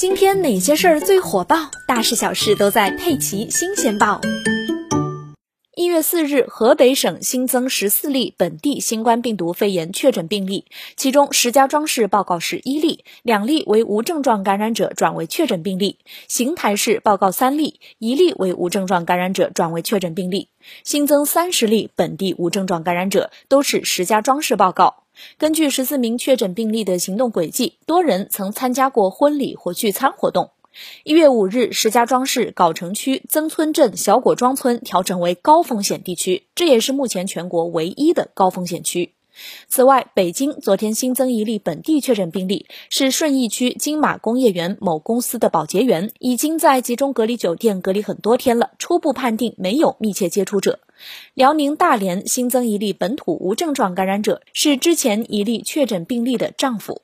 今天哪些事儿最火爆？大事小事都在《佩奇新鲜报》。一月四日，河北省新增十四例本地新冠病毒肺炎确诊病例，其中石家庄市报告十一例，两例为无症状感染者转为确诊病例；邢台市报告三例，一例为无症状感染者转为确诊病例。新增三十例本地无症状感染者，都是石家庄市报告。根据十四名确诊病例的行动轨迹，多人曾参加过婚礼或聚餐活动。一月五日，石家庄市藁城区曾村镇小果庄村调整为高风险地区，这也是目前全国唯一的高风险区。此外，北京昨天新增一例本地确诊病例，是顺义区金马工业园某公司的保洁员，已经在集中隔离酒店隔离很多天了，初步判定没有密切接触者。辽宁大连新增一例本土无症状感染者，是之前一例确诊病例的丈夫。